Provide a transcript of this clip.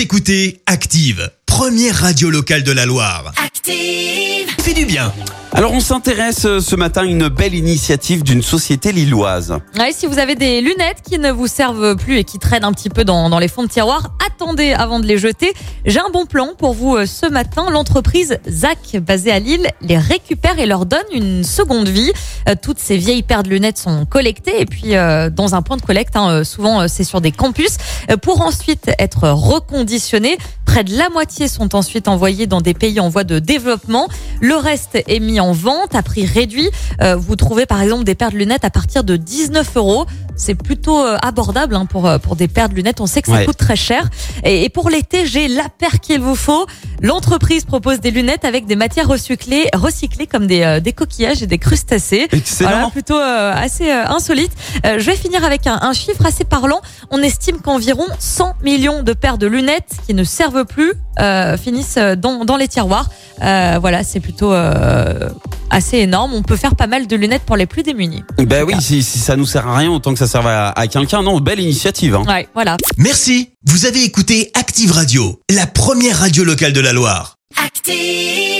Vous écoutez Active, première radio locale de la Loire. Active. Fait du bien. Alors on s'intéresse euh, ce matin à une belle initiative d'une société lilloise. Ouais, si vous avez des lunettes qui ne vous servent plus et qui traînent un petit peu dans, dans les fonds de tiroir, attendez avant de les jeter. J'ai un bon plan pour vous euh, ce matin. L'entreprise ZAC, basée à Lille, les récupère et leur donne une seconde vie. Euh, Toutes ces vieilles paires de lunettes sont collectées et puis euh, dans un point de collecte, hein, souvent c'est sur des campus, pour ensuite être reconditionnées. Près de la moitié sont ensuite envoyées dans des pays en voie de développement. Le reste est mis en vente à prix réduit. Vous trouvez par exemple des paires de lunettes à partir de 19 euros. C'est plutôt euh, abordable hein, pour, euh, pour des paires de lunettes. On sait que ça Ouais. coûte très cher. Et, et pour l'été, j'ai la paire qu'il vous faut. L'entreprise propose des lunettes avec des matières recyclées, recyclées comme des, euh, des coquillages et des crustacés. Excellent. Voilà, plutôt euh, assez euh, insolite. Je vais finir avec un, un chiffre assez parlant. On estime qu'environ 100 millions de paires de lunettes qui ne servent plus euh, finissent dans, dans les tiroirs. Euh, voilà, c'est plutôt euh, assez énorme. On peut faire pas mal de lunettes pour les plus démunis. Ben oui, si, si ça nous sert à rien, autant que ça serve à, à quelqu'un. Non, belle initiative. Hein. Ouais, voilà. Merci. Vous avez écouté Active Radio, la première radio locale de la Loire. Active.